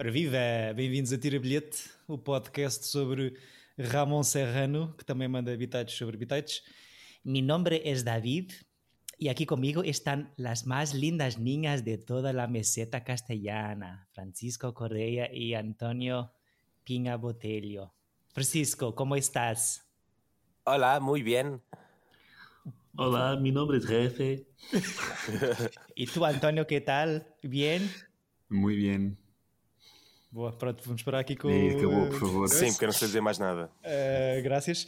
Ora viva! Bem-vindos a Tira Bilhete, o podcast sobre Ramon Serrano, que também manda bitites sobre bitites. Mi nombre es David y aquí conmigo están las más lindas niñas de toda la meseta castellana, Francisco Correa y Antonio Pinga Botelho. Francisco, ¿cómo estás? Hola, muy bien. Hola, mi nombre es Jefe. ¿Y tú, Antonio, qué tal? ¿Bien? Muy bien. Boa, pronto, vamos parar aqui com É, acabou, por favor. Sim, porque eu não sei dizer mais nada. Uh, graças.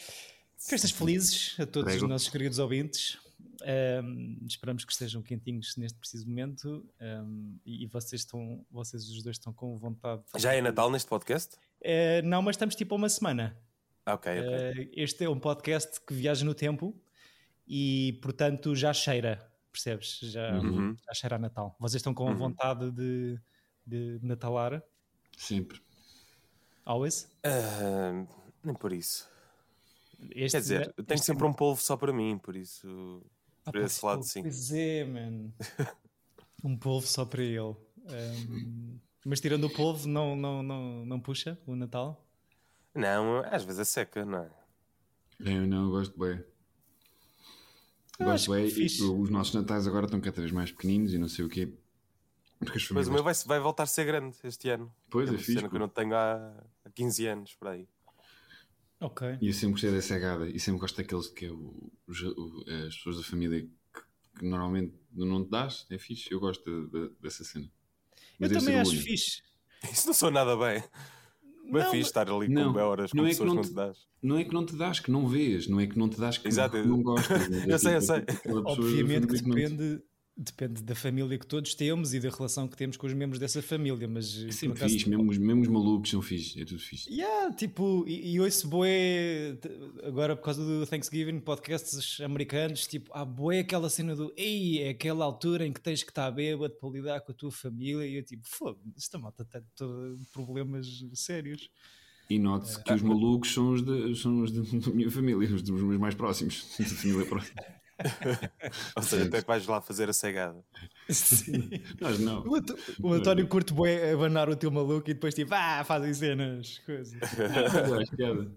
Festas felizes a todos Prego. os nossos queridos ouvintes. Um, esperamos que estejam quentinhos neste preciso momento um, e, e vocês estão, vocês os dois estão com vontade. Já é Natal neste podcast? Uh, não, mas estamos tipo a uma semana. Ah, Ok, ok. Uh, este é um podcast que viaja no tempo e, portanto, já cheira, percebes? Já, Uhum. já cheira a Natal. Vocês estão com Uhum. vontade de, de natalar? Sempre. Always? Ah, nem por isso. Este, Quer dizer, eu tenho este- sempre um polvo só para mim, por isso. Ah, por esse lado, pô, sim. Pois é, mano. um polvo só para ele. Um, mas tirando o polvo, não, não, não, não puxa o Natal? Não, às vezes é seca, não é? Eu não eu gosto bem. Eu Gosto bem. E Os nossos natais agora estão cada vez mais pequeninos e não sei o quê. Mas o meu vai, vai voltar a ser grande este ano. Pois é é, uma fixe. cena que eu não tenho há, há 15 anos, por aí. Ok. E eu sempre gostei dessa agada. E sempre gosto daqueles que é o, o- as pessoas da família que, que normalmente não te dás. É fixe. Eu gosto de- de- dessa cena. Eu deve também acho fixe. Isso não sou nada bem. Mas Não, fixe estar ali Não, com horas com não é que pessoas que não não te- te dás. Não é que não te dás, que não vês. Não é que não te dás, que Exato. não, não gostas. mas é Eu sei, eu tipo sei. Obviamente que depende, depende da família que todos temos e da relação que temos com os membros dessa família, mas É sempre acaso- fixe. Mesmo, os- mesmo os malucos são fixe. É tudo fixe. Yeah, tipo, e, e ouço boé agora por causa do Thanksgiving, podcasts americanos, tipo, há boé aquela cena do ei, é aquela altura em que tens que estar bêbado para lidar com a tua família, e eu tipo, foda esta malta tem problemas sérios. E note-se que os malucos são os, de, são os da minha família, os dos meus mais próximos. Da família próxima. Ou seja, até que vais lá fazer a cegada. Sim. Nós não. O, Anto- o António curte boé abanar o teu maluco e depois tipo, ah, fazem cenas, coisas. É piada.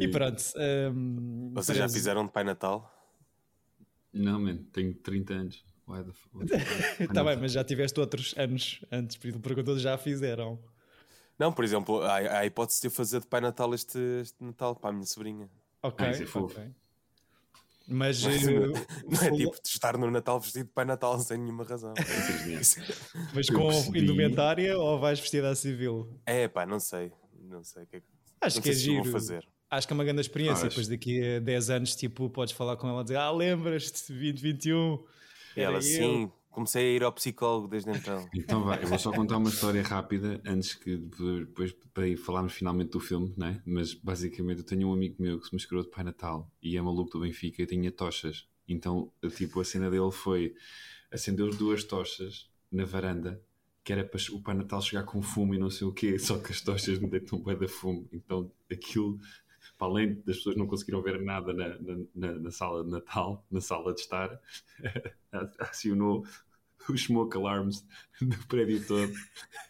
E pronto. hum, Vocês já fizeram de Pai Natal? Não, man, tenho 30 anos. Why the fuck? Tá bem, mas já tiveste outros anos antes, por isso perguntou já fizeram. Não, por exemplo, há, há a hipótese de eu fazer de Pai Natal este, este Natal para a minha sobrinha. Ok, Ah, é fofo. Mas, Mas eh, Não é tipo de estar no Natal vestido Pai Natal sem nenhuma razão. mas eu com percebi. indumentária ou vais vestida a civil? É pá, não sei. Não sei o que é que, Acho que é giro. fazer. Acho que é uma grande experiência. Acho. Depois daqui a 10 anos, tipo, podes falar com ela e dizer: Ah, lembras-te, 2021. E era ela, eu." sim, comecei a ir ao psicólogo desde então. Então vai, eu vou só contar uma história rápida antes que depois para ir falarmos finalmente do filme, né? Mas basicamente eu tenho um amigo meu que se mascarou de Pai Natal e é maluco do Benfica e tinha tochas. Então, tipo, a cena dele foi acendeu duas tochas na varanda que era para o Pai Natal chegar com fumo e não sei o quê, só que as tochas me deitam bué da fumo. Então aquilo, para além das pessoas não conseguiram ver nada na, na, na- na sala de Natal, na sala de estar, acionou os smoke alarms do prédio todo.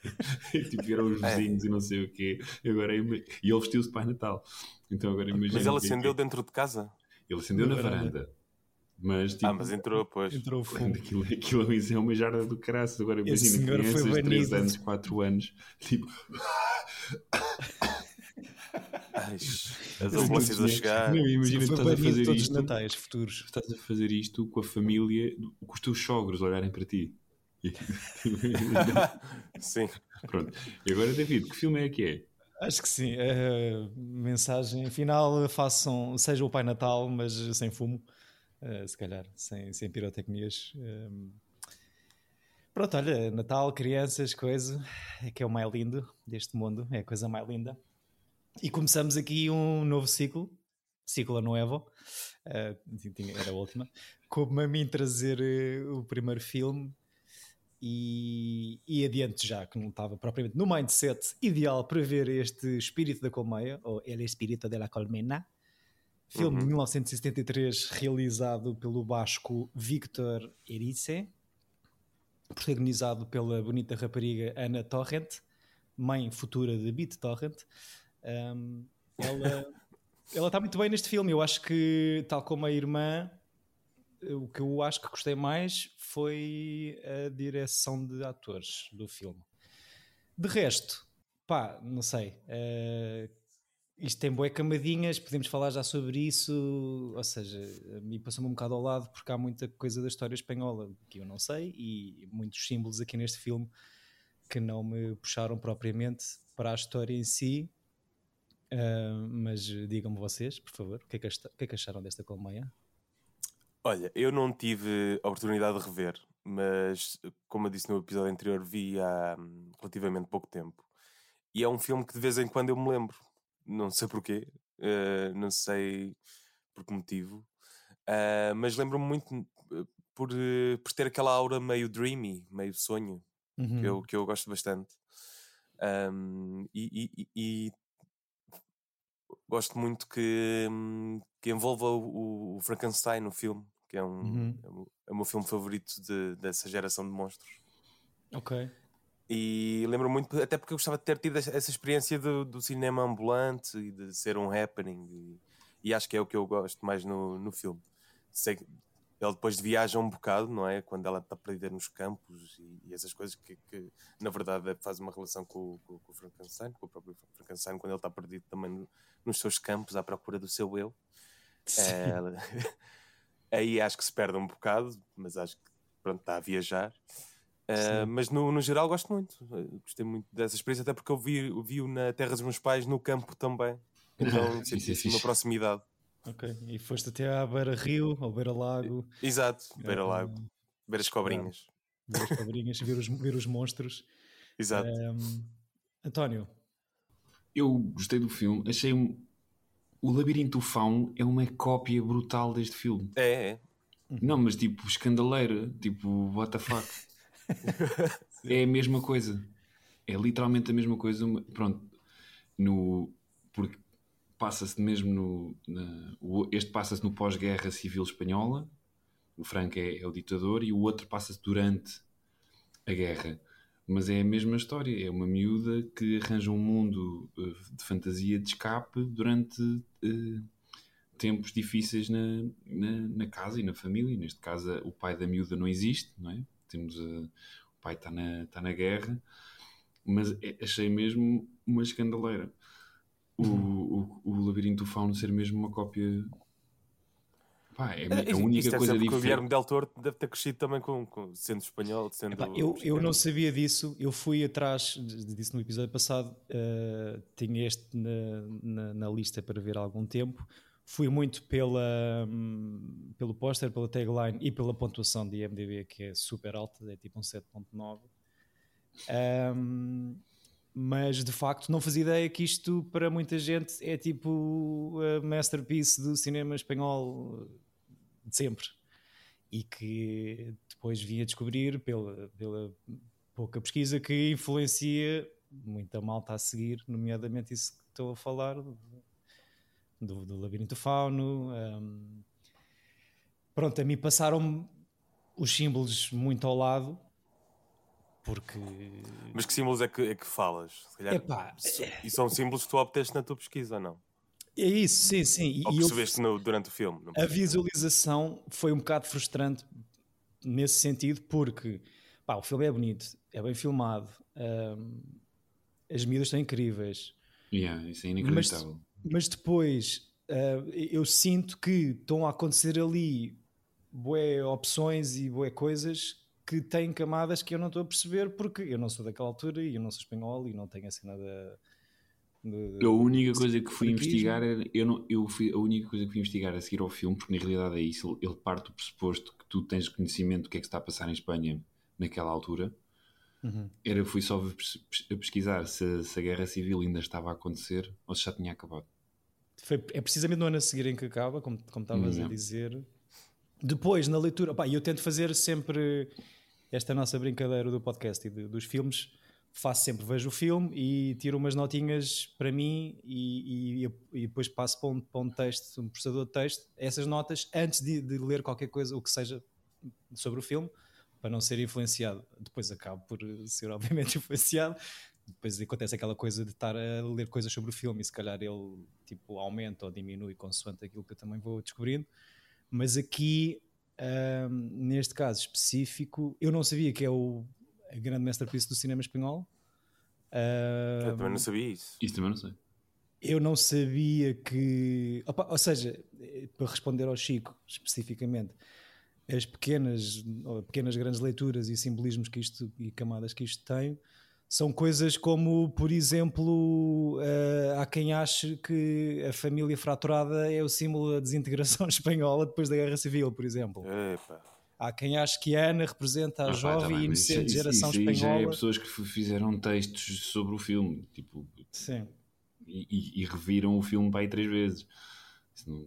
e tipo, eram os É. vizinhos e não sei o quê. E, agora, ima- e ele vestiu-se Pai Natal. Então agora imagina. Mas ela que- acendeu dentro de casa? Ele acendeu Na na varanda. varanda. Mas, tipo, Ah, mas entrou, pois. Entrou o fumo. Aquilo, aquilo é uma jarda do caraças. Agora imagina senhor foi crianças de 3 banido. anos, 4 anos, tipo, Ai, as ambulâncias a chegar. Não, imagina estás a fazer todos os isto, natais futuros. estás a fazer isto com a família, com os teus sogros olharem para ti. E- Sim. Pronto. E agora, David, que filme é que é? Acho que sim. A mensagem final: façam, seja o Pai Natal, mas sem fumo, eh, se calhar, sem, sem pirotecnias. Ehm, Pronto, olha, Natal, crianças, coisa, é que é o mais lindo deste mundo, é a coisa mais linda. E começamos aqui um novo ciclo, ciclo novo, eh, tinha- era a última, como a mim trazer eh, o primeiro filme e, e adiante já, que não estava propriamente no mindset ideal para ver este Espírito da Colmeia, ou El Espírito de la Colmena, filme de 1973 realizado pelo basco Victor Erice. protagonizado pela bonita rapariga Ana Torrent, mãe futura de Beat Torrent. Um, ela, ela está muito bem neste filme. Eu acho que, tal como a irmã, o que eu acho que gostei mais foi a direção de atores do filme. De resto, pá, não sei. Uh, isto tem boé camadinhas, podemos falar já sobre isso. Ou seja, a mim passou-me um bocado ao lado porque há muita coisa da história espanhola que eu não sei e muitos símbolos aqui neste filme que não me puxaram propriamente para a história em si. Uh, mas digam-me vocês, por favor, o que, é que, o que, é que acharam desta colmeia? Olha, eu não tive a oportunidade de rever, mas como eu disse no episódio anterior, vi há hum, relativamente pouco tempo. E é um filme que de vez em quando eu me lembro. Não sei porquê, uh, não sei por que motivo, uh, mas lembro-me muito por, por ter aquela aura meio dreamy, meio sonho, uhum. que, eu, que eu gosto bastante. Um, e, e, e, gosto muito que, hum, que envolva o, o Frankenstein no filme que é, um, uhum. é, o, é, o meu filme favorito de, dessa geração de monstros. Ok. E lembro muito, até porque eu gostava de ter tido essa experiência do, do cinema ambulante e de ser um happening, e, e, acho que é o que eu gosto mais no, no filme. Sei ele depois viaja um bocado, não é? Quando ela está perdida nos campos e, e essas coisas que, que, na verdade, faz uma relação com, com, com, o Frankenstein, com o próprio Frankenstein, quando ele está perdido também no, nos seus campos à procura do seu eu. É, aí acho que se perde um bocado, mas acho que pronto, está a viajar. Uh, mas no, no geral gosto muito, gostei muito dessa experiência, até porque eu vi, vi na terra dos meus pais no campo também, então senti assim uma proximidade. Ok, e foste até à beira rio, ao beira lago. Exato, beira lago, uh, ver as cobrinhas. Ver as cobrinhas, ver, os, ver os monstros. Exato. Um, António. Eu gostei do filme, achei o Labirinto Fauno é uma cópia brutal deste filme. É, é. Não, mas tipo, escandaleira, tipo, what the fuck. é a mesma coisa. É literalmente a mesma coisa. Pronto, no, porque passa-se mesmo no. Na, este passa-se no pós-guerra civil espanhola. O Franco é, é o ditador e o outro passa-se durante a guerra. Mas é a mesma história. É uma miúda que arranja um mundo uh, de fantasia de escape durante uh, tempos difíceis na, na, na, casa e na família. Neste caso, o pai da miúda não existe, não é? Temos, uh, o pai está na, tá na guerra. Mas é, achei mesmo uma escandaleira. O, o, o Labirinto do Fauno ser mesmo uma cópia Pá, é, é a única coisa diferente. O Guilherme Del Toro deve ter crescido também com, com sendo espanhol, sendo. Epá, eu, eu não sabia disso, eu fui atrás disso no episódio passado, uh, tinha este na, na, na, lista para ver há algum tempo. Fui muito pela, um, pelo póster, pela tagline e pela pontuação de IMDb, que é super alta, é tipo um 7.9. Um, mas de facto não fazia ideia que isto para muita gente é tipo a masterpiece do cinema espanhol de sempre. E que depois vim a descobrir, pela, pela pouca pesquisa, que influencia muita malta a seguir, nomeadamente isso que estou a falar, do, do Labirinto Fauno. Um, pronto, a mim passaram os símbolos muito ao lado, porque. Mas que símbolos é que, é que falas? Calhar, Epá, e são símbolos que tu obteste na tua pesquisa, não? É isso, sim, sim. Ou percebeste eu, no, durante o filme. a visualização foi um bocado frustrante nesse sentido, porque pá, o filme é bonito, é bem filmado, um, as medidas estão incríveis. Yeah, isso é inacreditável. Mas, mas depois uh, eu sinto que estão a acontecer ali boé opções e boé coisas que têm camadas que eu não estou a perceber porque eu não sou daquela altura e eu não sou espanhol e não tenho assim nada a única coisa que fui investigar era, eu não, eu fui, a única coisa que fui investigar a seguir ao filme, porque na realidade é isso, ele parte do pressuposto que tu tens conhecimento do que é que está a passar em Espanha naquela altura. Uhum. Era, fui só a pesquisar se, se, a guerra civil ainda estava a acontecer ou se já tinha acabado. Foi, é precisamente no ano a seguir em que acaba, como, como estavas uhum. a dizer. Depois, na leitura, pá, eu tento fazer sempre esta nossa brincadeira do podcast e de, dos filmes faço sempre, vejo o filme e tiro umas notinhas para mim e, e, e depois passo para um, para um texto, um processador de texto, essas notas antes de, de, ler qualquer coisa, o que seja sobre o filme, para não ser influenciado. Depois acabo por ser, obviamente, influenciado. Depois acontece aquela coisa de estar a ler coisas sobre o filme e se calhar ele tipo, aumenta ou diminui consoante aquilo que eu também vou descobrindo. Mas aqui, um, neste caso específico, eu não sabia que é o a grande masterpiece do cinema espanhol. Um, eu também não sabia isso. Isso também não sei. Eu não sabia que. Opa, ou seja, para responder ao Chico especificamente, as pequenas, pequenas grandes leituras e simbolismos que isto e camadas que isto tem são coisas como, por exemplo, uh, há quem ache que a família fraturada é o símbolo da desintegração espanhola depois da Guerra Civil, por exemplo. Epa. Há quem ache que a Ana representa a ah, jovem e inocente isso, geração isso, isso espanhola. Já é pessoas que fizeram textos sobre o filme, tipo, Sim. E, e, e reviram o filme para aí três vezes. Não...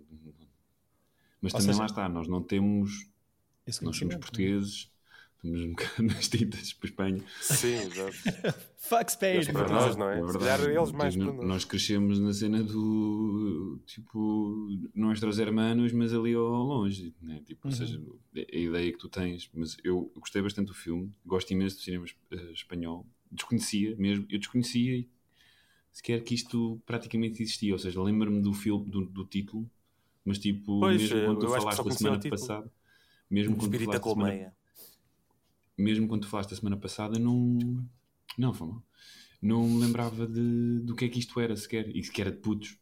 Mas Ou também seja, lá está, nós não temos. Nós somos é? portugueses Estamos um bocado nas tintas para a Espanha. Sim, exato. Fuck Spain. Para nós, não é? é verdade. eles mais para nós. Nós crescemos na cena do tipo, não os hermanos, mas ali ao longe. Né? Tipo, uhum. Ou seja, a ideia que tu tens. Mas eu gostei bastante do filme, gosto imenso do cinema eh, espanhol. Desconhecia mesmo, eu desconhecia sequer que isto praticamente existia. Ou seja, lembro-me do filme, do, do, título, mas tipo, pois, mesmo quando tu falaste da semana passada, mesmo quando tu falaste semana, mesmo quando tu falaste a semana passada, não. Não, foi mal. Não me lembrava de, do que é que isto era sequer. E sequer era de putos.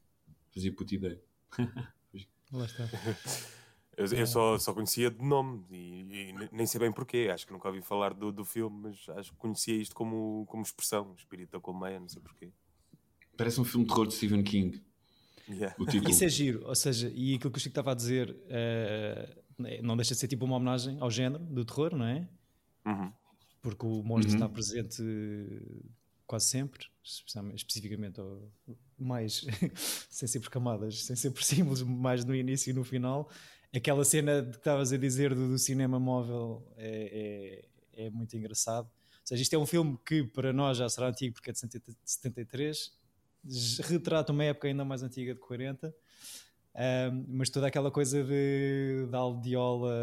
Fazia puta ideia. Lá está. Eu, eu, só, só conhecia de nome e, e, nem sei bem porquê. Acho que nunca ouvi falar do, do filme, mas acho que conhecia isto como, como expressão. Espírito da colmeia, não sei porquê. Parece um filme de terror de Stephen King. Yeah. Isso é giro, ou seja, e aquilo que o Chico estava a dizer uh, não deixa de ser tipo uma homenagem ao género do terror, não é? Uhum. Porque o monstro uhum. está presente quase sempre, especificamente mais sem ser por camadas, sem ser por símbolos, mais no início e no final. Aquela cena que estavas a dizer do, do cinema móvel é, é, é, muito engraçado. Ou seja, isto é um filme que para nós já será antigo porque é de 73, retrata uma época ainda mais antiga de 40 um, mas toda aquela coisa de, da aldeola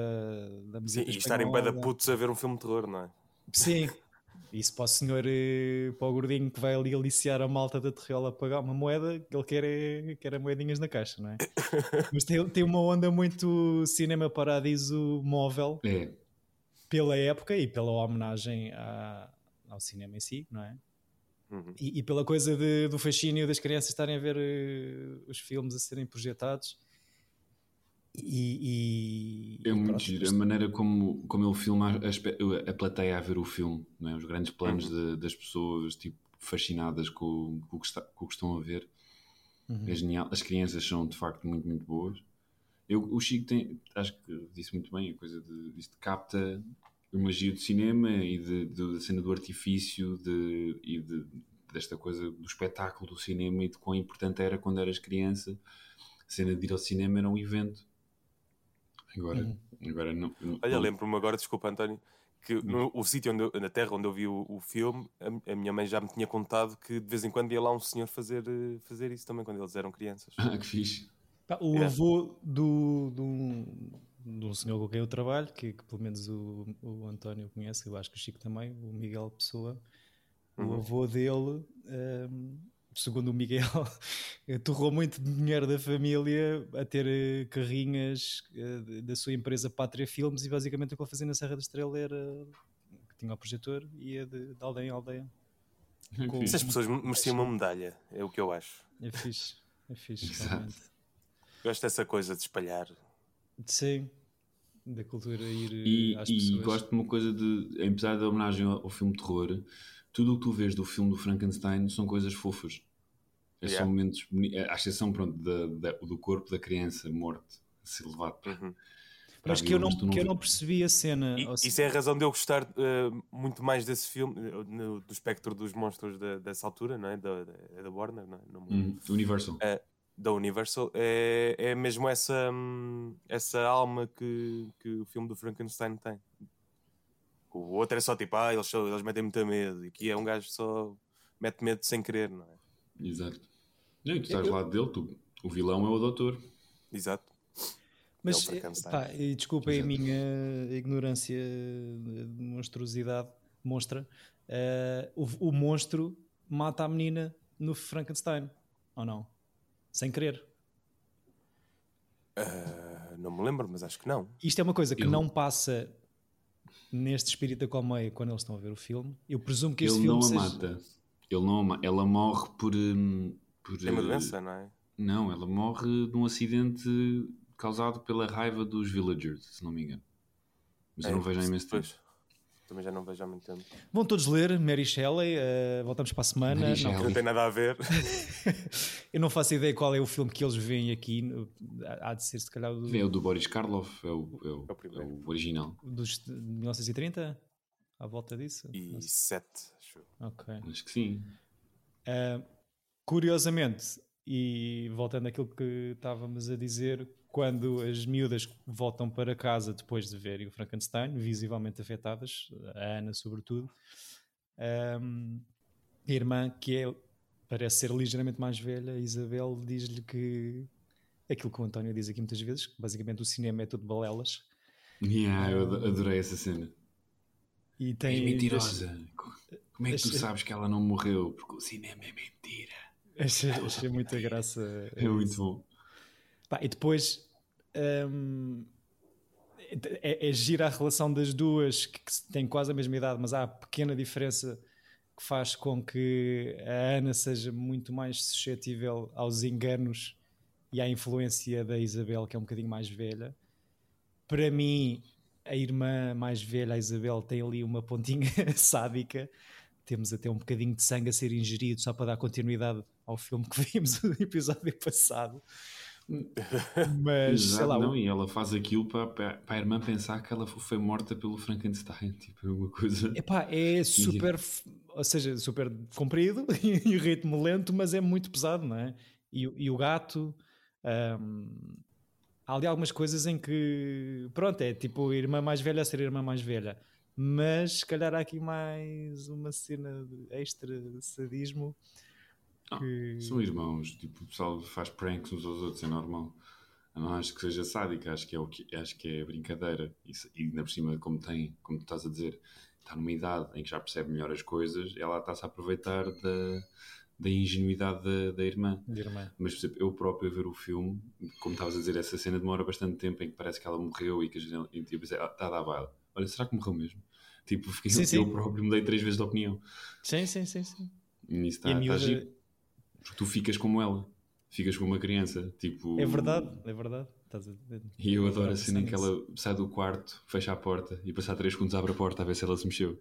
da música. Sim, e estarem bem da putos a ver um filme de terror, não é? Sim, isso para o senhor, eh, para o gordinho que vai ali aliciar a malta da Terriola pagar uma moeda, que ele quer, é, quer é moedinhas na caixa, não é? Mas tem, tem uma onda muito cinema paradiso móvel é. pela época e pela homenagem à, ao cinema em si, não é? Uhum. E, e, pela coisa de, do fascínio das crianças estarem a ver uh, os filmes a serem projetados. E, e é muito pronto, giro a maneira como, como ele filma a, a, plateia a ver o filme, não é? os grandes planos uhum. de, das pessoas tipo, fascinadas com, com, o que está, com o que estão a ver. Uhum. É genial. As crianças são de facto muito, muito boas. Eu, o Chico tem, acho que disse muito bem a coisa de, de capta o magia do cinema e de, de, da cena do artifício de, e de, desta coisa do espetáculo do cinema e de quão importante era quando eras criança. A cena de ir ao cinema era um evento. Agora, uhum. agora não. não Olha, lembro-me agora, desculpa, António, que no, o sítio onde eu, na terra onde eu vi o, o filme, a, a, minha mãe já me tinha contado que de vez em quando ia lá um senhor fazer, eh, fazer isso também quando eles eram crianças. Ah, que fixe. o é. avô do, do, de um senhor com quem eu trabalho, que, que, pelo menos o, o António conhece, eu acho que o Chico também, o Miguel Pessoa, uhum. o avô dele, um, segundo o Miguel, torrou muito dinheiro da família a ter eh, carrinhas uh, da sua empresa Pátria Filmes e basicamente o que ele fazia na Serra da Estrela era que tinha o projetor e ia de, de aldeia em aldeia. Com... Essas pessoas mereciam uma medalha, é o que eu acho. É fixe, é fixe. Gosto dessa coisa de espalhar Sim, da cultura ir e, eh, às e pessoas. E gosto de uma coisa de, apesar da homenagem ao, ao, filme de terror, tudo o que tu vês do filme do Frankenstein são coisas fofas. É yeah. São momentos, à exceção pronto, da, da, do corpo da criança morto, a ser levado uhum. Mas que eu, não, que eu não percebi a cena. E, isso é a razão de eu gostar uh, muito mais desse filme, uh, no, do espectro dos monstros de, dessa altura, não é? Da, da, é da Warner, não é? No, uhum. Universal. Uh, da Universal é, é mesmo essa, essa alma que, que o filme do Frankenstein tem. O outro é só tipo, ah, eles, eles metem muito medo, e aqui é um gajo que só mete medo sem querer, não é? Exato. E tu estás eu... lá dele, tu, o vilão é o doutor. Exato. Mas, pá, e desculpem a minha ignorância de monstruosidade, monstra. Uh, o, o monstro mata a menina no Frankenstein, ou não? Sem querer. Uh, não me lembro, mas acho que não. Isto é uma coisa que Eu... não passa neste espírito da colmeia quando eles estão a ver o filme. Eu presumo que este Ele filme não seja... a mata. Ele não a ma... Ela morre por... Hum, por é uma doença, não é? Não, ela morre de um acidente causado pela raiva dos villagers, se não me engano. Mas é, eu não vejo há imenso tempo. Também já não vejo há muito tempo. Vão todos ler Mary Shelley, uh, voltamos para a semana. Mary não, não tem nada a ver. eu não faço ideia qual é o filme que eles veem aqui. Há de ser, se calhar. Do... É o do Boris Karloff, é o, é o, é o, é o original. Dos, de 1930? À volta disso? E sete, acho. Ok. Acho que sim. Uh, curiosamente, e voltando àquilo que estávamos a dizer, quando as miúdas voltam para casa depois de verem o Frankenstein, visivelmente afetadas, a Ana sobretudo, um, a irmã, que é, parece ser ligeiramente mais velha, Isabel, diz-lhe que aquilo que o António diz aqui muitas vezes, que basicamente o cinema é tudo balelas. Yeah, eu adorei essa cena. E tem, é mentirosa. Como é que tu sabes que ela não morreu? Porque o cinema é mentira. Achei, achei muita graça. É muito bom. Pá, e depois um, é, é gira a relação das duas que, que têm quase a mesma idade, mas há a pequena diferença que faz com que a Ana seja muito mais suscetível aos enganos e à influência da Isabel, que é um bocadinho mais velha. Para mim, a irmã mais velha, a Isabel, tem ali uma pontinha sádica temos até um bocadinho de sangue a ser ingerido só para dar continuidade ao filme que vimos no episódio passado. Mas Exato, sei lá. Não, e ela faz aquilo para, para, a irmã pensar que ela foi morta pelo Frankenstein. Tipo, é uma coisa. Epá, é super, ou seja, super comprido e ritmo lento, mas é muito pesado, não é? E, e o gato. Um, há ali algumas coisas em que, pronto, é tipo a irmã mais velha a ser irmã mais velha mas se calhar há aqui mais uma cena de extra sadismo. Que... são irmãos, tipo, o pessoal faz pranks uns aos outros, é normal. Eu não acho que seja sádica, acho que é, o que, acho que é brincadeira. E, e ainda por cima, como tem, como tu estás a dizer, está numa idade em que já percebe melhor as coisas, ela está-se a aproveitar da, da ingenuidade da, da irmã. Irmã. Mas, por exemplo, eu próprio a ver o filme, como estavas a dizer, essa cena demora bastante tempo em que parece que ela morreu e que a gente tipo, está a dar baile olha, será que morreu mesmo? Tipo, fiquei, sim, eu sim. próprio mudei três vezes de opinião. Sim, sim, sim. sim. E isso está, e miúda... giro. Porque tu ficas como ela. Ficas como uma criança. Tipo... É verdade, é verdade. E eu adoro a cena em que ela sai do quarto, fecha a porta e passar três segundos abre a porta a ver se ela se mexeu.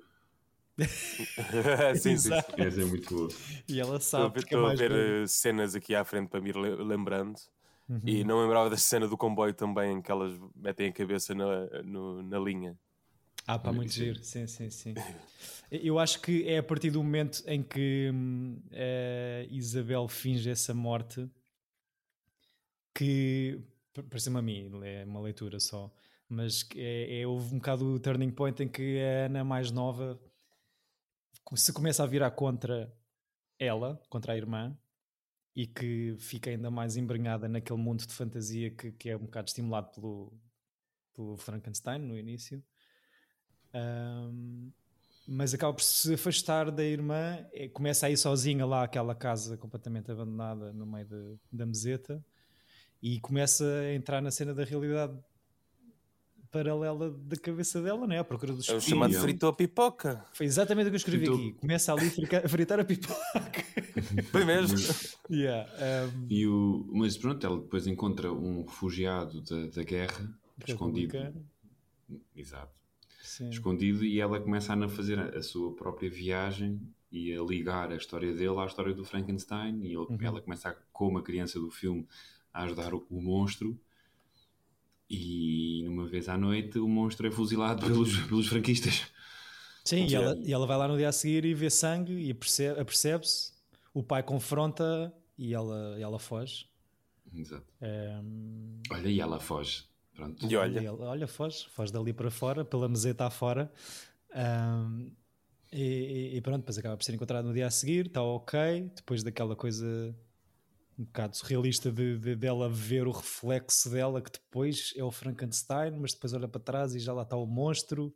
sim, sim. Essa é muito boa. E ela sabe. Estou a ver, estou a ver cenas aqui à frente para me ir lembrando. Uhum. E não lembrava da cena do comboio também em que elas metem a cabeça na, no, na linha. Ah, pá, muito giro, sim, sim, sim. Eu acho que é a partir do momento em que hum, Isabel finge essa morte que, parece-me a mim, é uma leitura só, mas é, é, houve um bocado o turning point em que a Ana mais nova se começa a virar contra ela, contra a irmã, e que fica ainda mais embrenhada naquele mundo de fantasia que, que é um bocado estimulado pelo, pelo Frankenstein no início. Um, mas acaba por se afastar da irmã, é, começa a ir sozinha lá àquela casa completamente abandonada no meio de, da meseta e começa a entrar na cena da realidade paralela da cabeça dela, não é? À procura dos É o chamado fritou a pipoca. Foi exatamente o que eu escrevi fritou. aqui. Começa ali a fritar a pipoca. Foi mesmo. yeah, um... e o... Mas pronto, ela depois encontra um refugiado da, da guerra, escondido. Exato. Sim. Escondido, e ela começa a fazer a, sua própria viagem e a ligar a história dele à história do Frankenstein. E ele, uhum. ela começa, a, como a criança do filme, a ajudar o, o monstro e numa vez à noite o monstro é fuzilado pelos, pelos franquistas. Sim, e ela, e ela vai lá no dia a seguir e vê sangue e apercebe-se. O pai confronta e ela, ela foge. Exato. Um... Olha, e ela foge. Pronto. E olha. E ela, olha, foge, foge dali para fora, pela meseta afora. Um, e, e, pronto, depois acaba por ser encontrado no dia a seguir, está ok. Depois daquela coisa um bocado surrealista de, de, dela ver o reflexo dela, que depois é o Frankenstein, mas depois olha para trás e já lá está o monstro.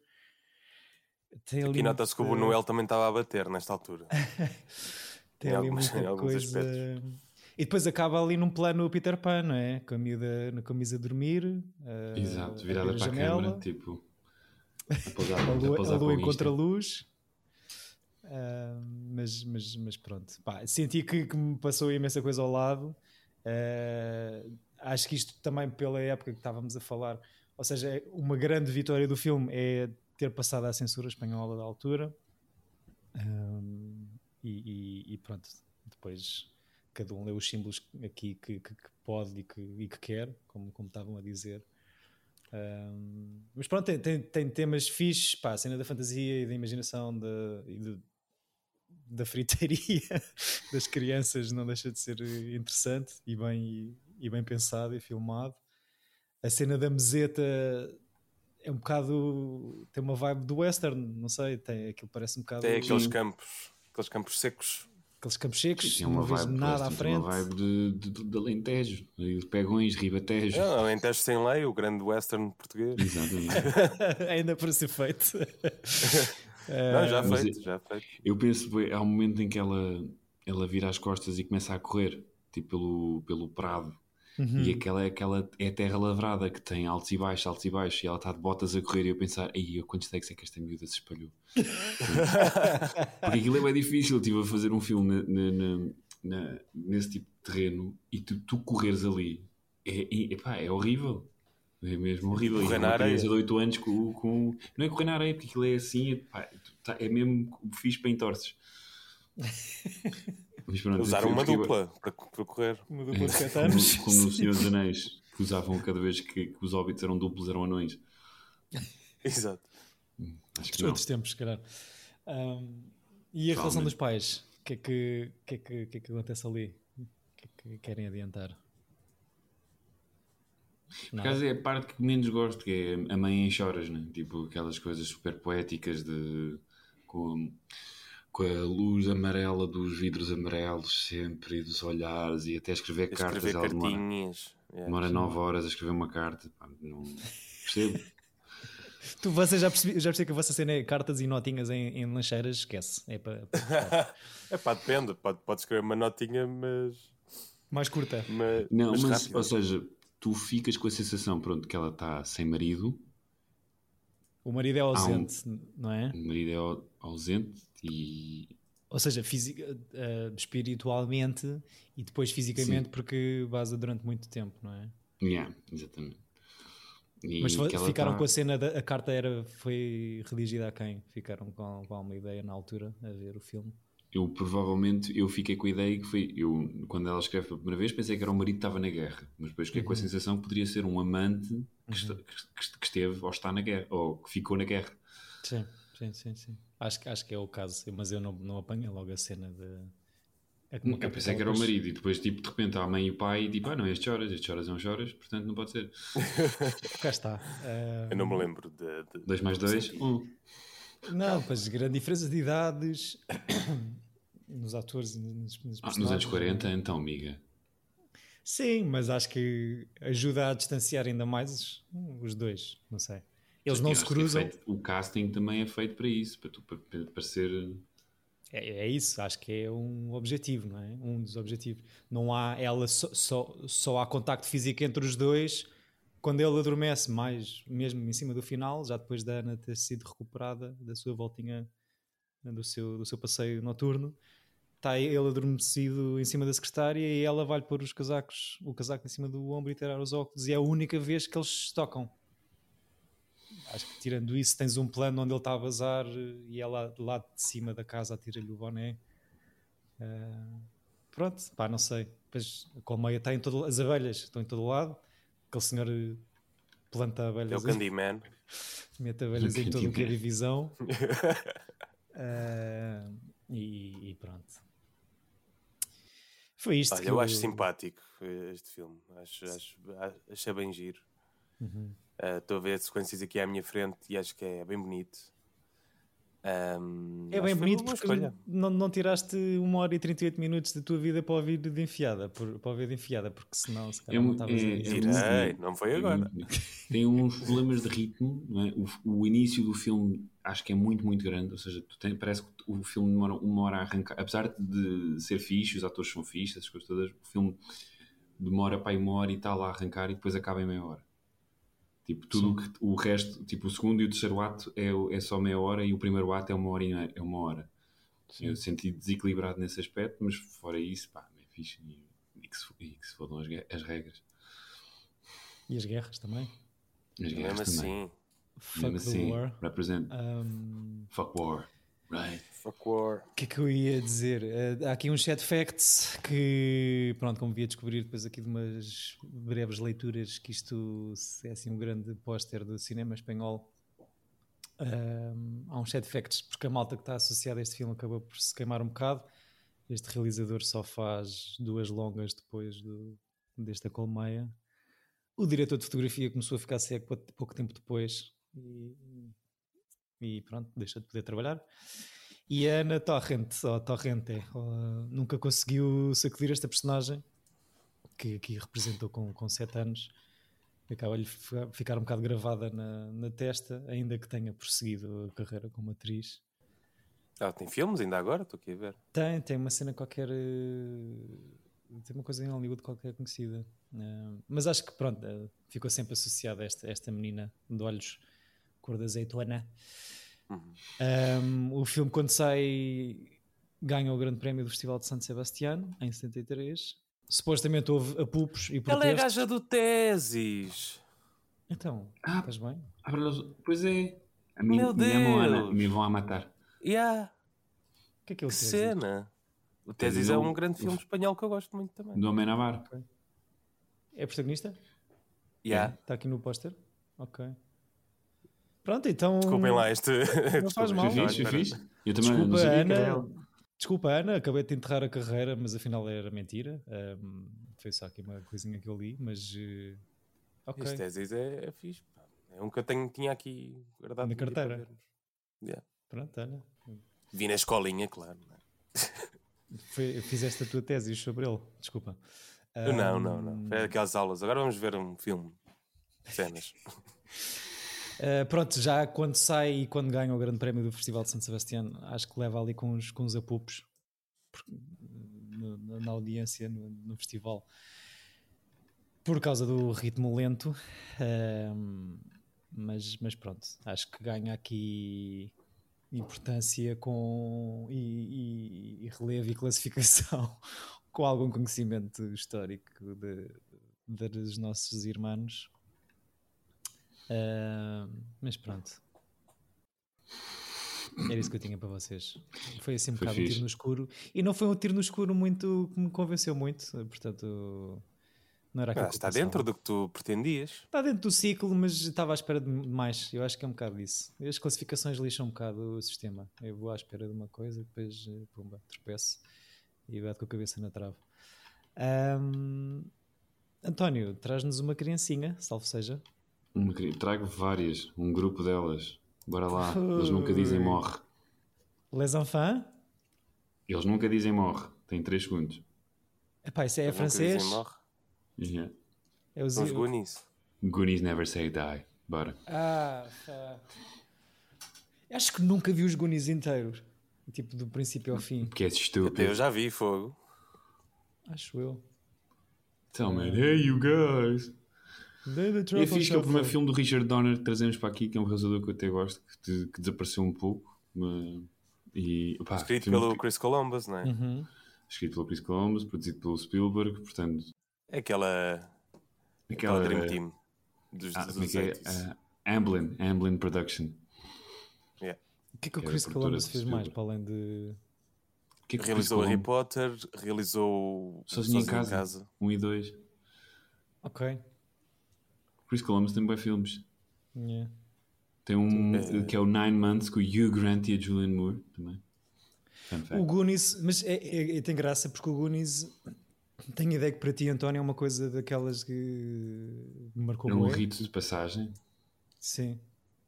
Tem Aqui nota-se que o Noel também estava a bater nesta altura. Tem ali alguns, muita coisa. Aspectos. E depois acaba ali num plano Peter Pan, não é? Com a miúda na camisa a dormir. Uh, Exato, virada para a câmera, tipo. A, a lua, a lua encontra a luz. Uh, mas, mas, mas pronto, Pá, senti que, que, me passou imensa coisa ao lado. Uh, acho que isto também pela época que estávamos a falar, ou seja, uma grande vitória do filme é ter passado à censura espanhola da altura. Um, e, e, e, pronto, depois cada um lê os símbolos aqui que, que, que pode e que, e que quer, como, como estavam a dizer. Um, mas pronto, tem, tem, tem, temas fixes, pá, a cena da fantasia e da imaginação de, e da fritaria das crianças não deixa de ser interessante e bem, e, e bem pensado e filmado. A cena da meseta é um bocado. tem uma vibe do western, não sei, tem aquilo parece um bocado. Tem aqueles campos, aqueles campos secos. Aqueles campos secos, não vejo nada à frente. uma vibe de, de, de Alentejo, de Pegões, Ribatejo. Não, Alentejo sem lei, o grande western português. Exatamente. Ainda para ser feito. não, já feito, já feito. Eu penso, há um momento em que ela, ela vira as costas e começa a correr, tipo pelo, pelo prado Uhum. E aquela é aquela é a terra lavrada que tem altos e baixos, altos e baixos, e ela está de botas a correr e eu pensar, aí quantos takes é que esta miúda se espalhou? Porque aquilo é bem difícil, estive a fazer um filme na, na, na, nesse tipo de terreno e tu, tu correres ali é, é, epá, é horrível. É mesmo horrível. Correr na areia. de 8 anos com, com. Não é correr na areia, porque aquilo é assim, epá, tá, é mesmo fixe para entorces. Pronto, Usaram uma dupla para, para correr. Uma dupla de 7 anos. Como, como no Senhor dos Anéis, que usavam cada vez que, que os hobbits eram duplos, eram anões. Exato. Acho que Outros tempos, se calhar. Um, e a relação dos pais? O que, é que, que, é que, que, é que acontece ali? O que é que querem adiantar? Por acaso é a parte que menos gosto, que é a mãe em choras, né? Tipo aquelas coisas super poéticas de. Com, com a luz amarela dos vidros amarelos sempre e dos olhares e até escrever a cartas. Escrever cartinhas. Demora, demora nove horas a escrever uma carta. Pá, não percebo. tu, você já percebi, já percebi que a vossa cena é cartas e notinhas em, em lancheiras, esquece. É para. é pá, depende. Pode, pode escrever uma notinha, mas. Mais curta. Mas, não, mas, mas ou seja, tu ficas com a sensação, pronto, que ela está sem marido. O marido é ausente, um, não é? O marido é ausente e... Ou seja, fisica, uh, espiritualmente e depois fisicamente Sim. porque vaza durante muito tempo, não é? Yeah, exatamente. E Mas ficaram tá... com a cena da a carta era foi redigida a quem? Ficaram com, com alguma ideia na altura a ver o filme? Eu provavelmente eu fiquei com a ideia que foi eu quando ela escreve pela primeira vez pensei que era um marido que estava na guerra, mas depois fiquei uhum. com a uhum. sensação que poderia ser um amante que, uhum. está, que, que, esteve ou está na guerra ou que ficou na guerra. Sim. Sim, sim, sim. Acho, acho que é o caso, mas eu não, não apanhei logo a cena de. É como eu pensei que era o marido e depois, tipo, de repente, a mãe e o pai, e tipo, ah, não, este choras, este choras não choras, portanto não pode ser. Cá está. Uh... Eu não me lembro de. 2 mais 2, 1. Um. Não, pois grande diferença de idades nos atores nos, nos, ah, nos anos 40, então, amiga. Sim, mas acho que ajuda a distanciar ainda mais os dois, não sei. Eles não se é cruzam. É feito, o casting também é feito para isso, para tu parecer. É, é, isso, acho que é um objetivo, não é? Um dos objetivos. Não há ela só, só, só há contacto físico entre os dois quando ele adormece, mais mesmo em cima do final, já depois da Ana ter sido recuperada da sua voltinha do seu, do seu passeio noturno, está ele adormecido em cima da secretária e ela vai-lhe pôr os casacos, o casaco em cima do ombro e tirar os óculos, e é a única vez que eles tocam acho que tirando isso, tens um plano onde ele está a vazar e ela lá de cima da casa atira-lhe o boné. Uh, pronto, pá, não sei. Depois a colmeia está em todo as abelhas estão em todo lado. Aquele senhor planta abelhas. É o Candyman. Mete abelhas em todo o que é divisão. uh, e, e, pronto. Foi isto. Olha, eu, eu acho simpático este filme. Acho, acho, achei bem giro. Uhum. Estou uh, a ver sequências aqui à minha frente e acho que é bem bonito. Um, É bem bonito porque não, não tiraste uma hora e 38 minutos da tua vida para ouvir de enfiada, por, para ouvir de enfiada, porque senão se calhar É não estavas é- aí. é Tirei, não foi é agora. Tem uns problemas de ritmo, não é? o, o início do filme acho que é muito, muito grande, ou seja, tu tem- parece que o filme demora uma hora a arrancar, apesar de ser fixe, os atores são fixes, essas coisas todas, o filme demora para aí uma hora e tal a arrancar e depois acaba em meia hora. Tipo, tudo o que, o resto, tipo, o segundo e o terceiro ato é, é só meia hora e o primeiro ato é uma hora e meia- é uma hora. Eu senti desequilibrado nesse aspecto, mas fora isso, pá, é fixe e, e que, se, e que se fodam as, as regras. E as guerras também. As Mesmo guerras também. assim, Fuck Mesmo the assim, war. represent Um, fuck war. Right. fuck war. O que é que eu ia dizer? Eh, há aqui uns set facts que, pronto, como via descobrir depois aqui de umas breves leituras, que isto é assim um grande póster do cinema espanhol. Ahm, há uns set facts, porque a malta que está associada a este filme acabou por se queimar um bocado. Este realizador só faz duas longas depois do, desta colmeia. O diretor de fotografia começou a ficar cego pou- pouco tempo depois e, e pronto, deixou de poder trabalhar. E a Ana Torrent, ou Torrente, ou, nunca conseguiu sacudir esta personagem que aqui representou com, com 7 anos. Acaba-lhe fi- ficar um bocado gravada na, na testa, ainda que tenha prosseguido a carreira como atriz. Ela tem filmes ainda agora? Estou aqui a ver. Tem, tem uma cena qualquer. eh, Tem uma coisa em Hollywood qualquer conhecida. Eh, mas acho que pronto, eh, ficou sempre associada a esta, esta menina de olhos cor de azeitona. Uhum. Um, o filme, quando sai, ganha o Grande Prémio do Festival de San Sebastián em 73. Supostamente houve apupos e Ela é a protestos. gaja do Tesis. Então, Ah, estás bem? Pois é. A mim Meu Deus. me vão a matar. Yeah, O que é que ele que quer dizer? cena. O Tesis é é um grande filme espanhol que eu gosto muito também. Do Homem na Bar. É protagonista? Yeah. Está aqui no póster? Ok. Pronto, então. Desculpem lá este. Não faz mal. Espera. fixe. Eu também Desculpa, não sabia Ana. Desculpa, Ana, acabei de enterrar a carreira, mas afinal era mentira. Um, foi só aqui uma coisinha que eu li, mas. eh, ok. Este Tesis é, é fixe. É um que eu tenho, tinha aqui guardado. Na um carteira? Yeah. Pronto, Ana. Vi na escolinha, claro. não é? Foi, fizeste a tua tese sobre ele, desculpa. Eu Não, não, Um, não. Foi aquelas aulas. Agora vamos ver um filme. Cenas. Uh, pronto, já quando sai e quando ganha o Grande Prémio do Festival de São Sebastião, acho que leva ali com os, com os apupos na, na audiência no, no festival por causa do ritmo lento. Um, mas, mas pronto, acho que ganha aqui importância com e, e- e relevo e classificação com algum conhecimento histórico de, de- dos nossos irmãos. Ah, mas pronto. Era isso que eu tinha para vocês. Foi assim um Foi bocado um fixe. tiro no escuro. E não foi um tiro no escuro muito que me convenceu muito. Portanto, não era aquilo Ah, que está dentro do que tu pretendias. Está dentro do ciclo, mas estava à espera de mais. Eu acho que é um bocado disso. As classificações lixam um bocado o sistema. Eu vou à espera de uma coisa, depois, eh, pumba, tropeço e bato com a cabeça na trave. Ahm, António, traz-nos uma criancinha, salvo seja. Trago várias, um grupo delas. Bora lá. Eles nunca dizem morre. Les Enfants? Eles nunca dizem morre. Tem 3 segundos. Epá, isso é Nunca francês? dizem morre. Yeah. É os... Goonies. Goonies never say die. Bora. Ah. Acho que nunca vi os Goonies inteiros. Tipo, do princípio ao fim. Porque é Até eu estúpido. já vi fogo. Acho eu. Então, man, hey you guys. David É Truffle fixe que é o primeiro filme do Richard Donner que trazemos para aqui, que é um realizador que eu até gosto, que, que desapareceu um pouco. Mas, e, opá, Escrito pelo que- Chris Columbus, não é? Uhum. escrito pelo Chris Columbus, produzido pelo Spielberg, portanto, É aquela, aquela. aquela Dream Team dos, Ah, dos é que é? 80s. Ah, Amblin, Amblin Production. Yeah. O que é que o é Chris Columbus fez mais, para além de... O que é que o Chris Realizou Harry Potter, realizou Sozinho em casa. Um e dois. Ok. Chris Columbus tem bons filmes. Yeah. Tem um É. que é o Nine Months com o Hugh Grant e a Julianne Moore também. O Goonies, mas é, é- é- tem graça porque o Goonies tenho a ideia que para ti, António, é uma coisa daquelas que me marcou É um rito de passagem. Sim.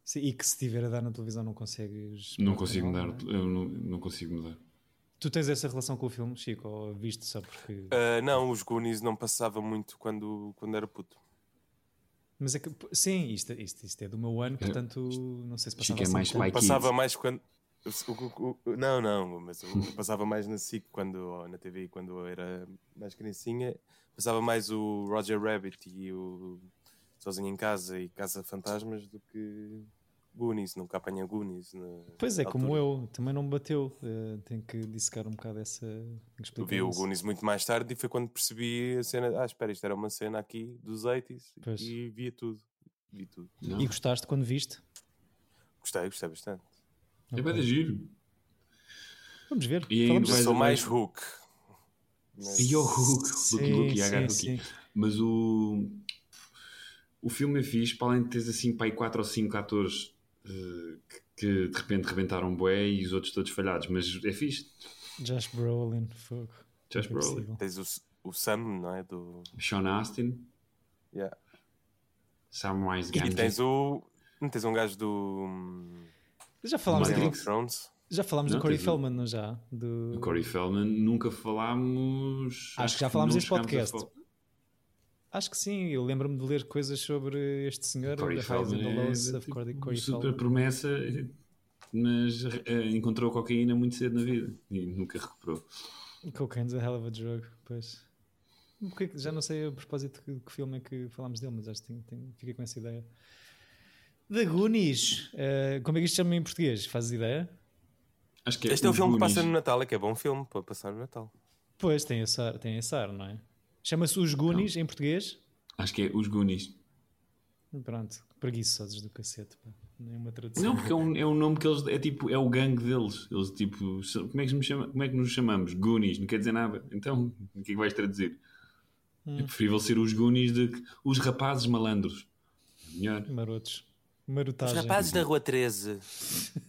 Sim, e que se estiver a dar na televisão não consegues. Não consigo mudar, não é? eu não, não consigo mudar. Tu tens essa relação com o filme, Chico, ou viste só porque. Ah, não, os Goonies não passava muito quando, quando era puto. Mas é que, sim, isto, isto, isto é do meu ano, portanto, não sei se passava Chico é assim mais pai Passava mais quando. o- o- o- Não, não, mas eu passava mais na SIC quando, na TV quando eu era mais criancinha. Passava mais o Roger Rabbit e o Sozinho em Casa e Casa Fantasmas do que Goonies. Nunca apanha Goonies. na Pois é, como altura. eu, também não me bateu. eh, tenho que dissecar um bocado essa. Eu vi o. Goonies muito mais tarde e foi quando percebi a cena. Ah, espera, isto era uma cena aqui dos 80s Pois. e via tudo. Vi tudo. Não. E gostaste quando viste? Gostei, gostei bastante. É bem de giro. Vamos ver. E aí Eu sou mais Hook. Mas- E o Hulk, Sim, Lucky Lucky, sim, agarra. Mas o. O filme é fixe, para além de teres assim, pai, 4 ou 5 atores que, de repente rebentaram bué e os outros todos falhados, mas é fixe. Josh Brolin, fogo. Josh É Brolin. Tens o, o Sam, não é? Do... Sean Astin, Yeah. Samwise E Gamgee. tens o. Não tens um gajo do. Já falámos, de, Game Matrix. of Thrones? já falámos Não, do Corey Feldman, não já? Do... O Corey Feldman nunca falámos. Acho que já falámos neste podcast. Acho que sim, eu lembro-me de ler coisas sobre este senhor, Corey The Highs and Feldman the é Lows of tipo, Corey, Corey super Feldman. promessa, mas eh, encontrou cocaína muito cedo na vida e nunca recuperou. Cocaine's a hell of a drug, pois. Porque- Já não sei a propósito de que filme é que falámos dele, mas acho que tenho, tenho, fiquei com essa ideia. The Goonies, eh, como é que isto chama em português? Fazes ideia? Acho que Este é o os filme que Goonies. passa no Natal, é que é bom filme para passar no Natal. Pois, tem esse ar, tem esse ar não é? Chama-se Os Goonies em português? Acho que é os Goonies. Pronto, preguiçosos do cacete, pá. Nem uma tradução. Não, porque é um, é um nome que eles. É tipo. É o gangue deles. Eles tipo. Como é que, nos chama, como é que nos chamamos? Goonies. Não quer dizer nada. Então, o que é que vais traduzir? Hum. É preferível ser os Goonies de que os rapazes malandros. Melhor. Marotos. Marotagem. da Rua 13.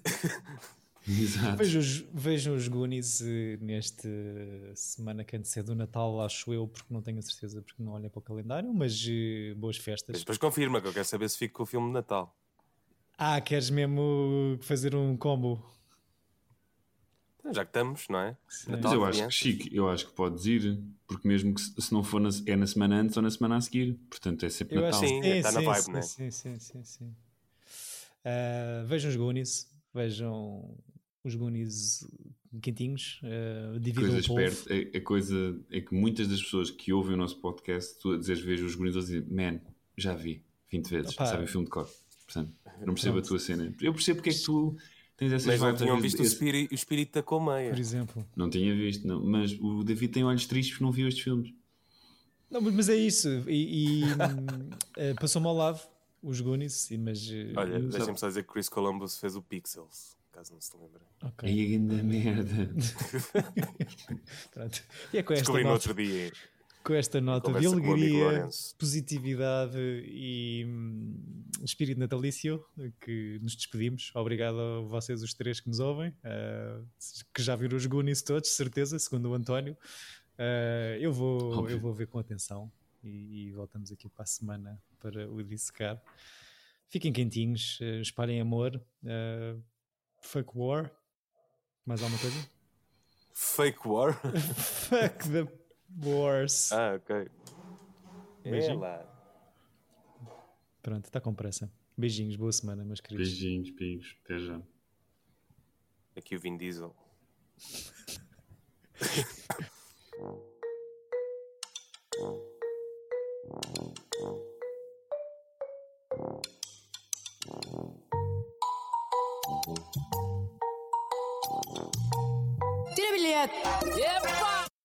Exato. Vejam os, vejam os Goonies eh, neste semana que antes é do Natal, acho eu, porque não tenho a certeza, porque não olhei para o calendário, mas eh, boas Mas festas. depois confirma que eu quero saber se fico com o filme de Natal. Ah, queres mesmo fazer um combo? Então, já que estamos, não é? Sim. Mas Natal eu acho que. Chico, eu acho que podes ir, porque mesmo que se, se não for na, é na semana antes ou na semana a seguir, portanto é sempre Eu Natal. acho Sim, que sim, está na sim, vibe, sim, né? sim, sim, sim, sim. Ah, vejam os Goonies, vejam os Goonies quentinhos, uh, dividam Coisa o esperta, a, a coisa é que muitas das pessoas que ouvem o nosso podcast, tu a dizeres vejo os Goonies, eles dizem, man, já vi 20 vezes, Opa. sabem o filme de cor. Portanto, não percebo Pronto. a tua cena. Eu percebo porque é que tu tens essas Mas não às tinham vezes, visto o esse- espírito, o espírito da colmeia. Por exemplo. Não tinha visto, não. Mas o David tem olhos tristes porque não viu estes filmes. Não, mas- é isso. E, e, eh, passou-me ao lado os Goonies, e- mas. eh, Olha, deixem-me só dizer que Chris Columbus fez o Pixels, caso não se lembrem. ok, Aí a grande merda. pronto. E é com esta, Descobri no nota, outro dia. com esta nota de alegria, positividade e hum, espírito natalício que nos despedimos. Obrigado a vocês, os três que nos ouvem, eh, que já viram os Goonies todos, certeza, segundo o António. Eh, eu, vou, Óbvio. eu vou ver com atenção e, e voltamos aqui para a semana para o dissecar. Fiquem quentinhos, eh, espalhem amor. eh, fuck war. Mais alguma coisa? Fake War? fuck the wars. ah, ok. Beijinho. lá. Pronto, está com pressa. Beijinhos, boa semana, meus queridos. Beijinhos, pingos. Até já. Aqui o Vin Diesel. Yep.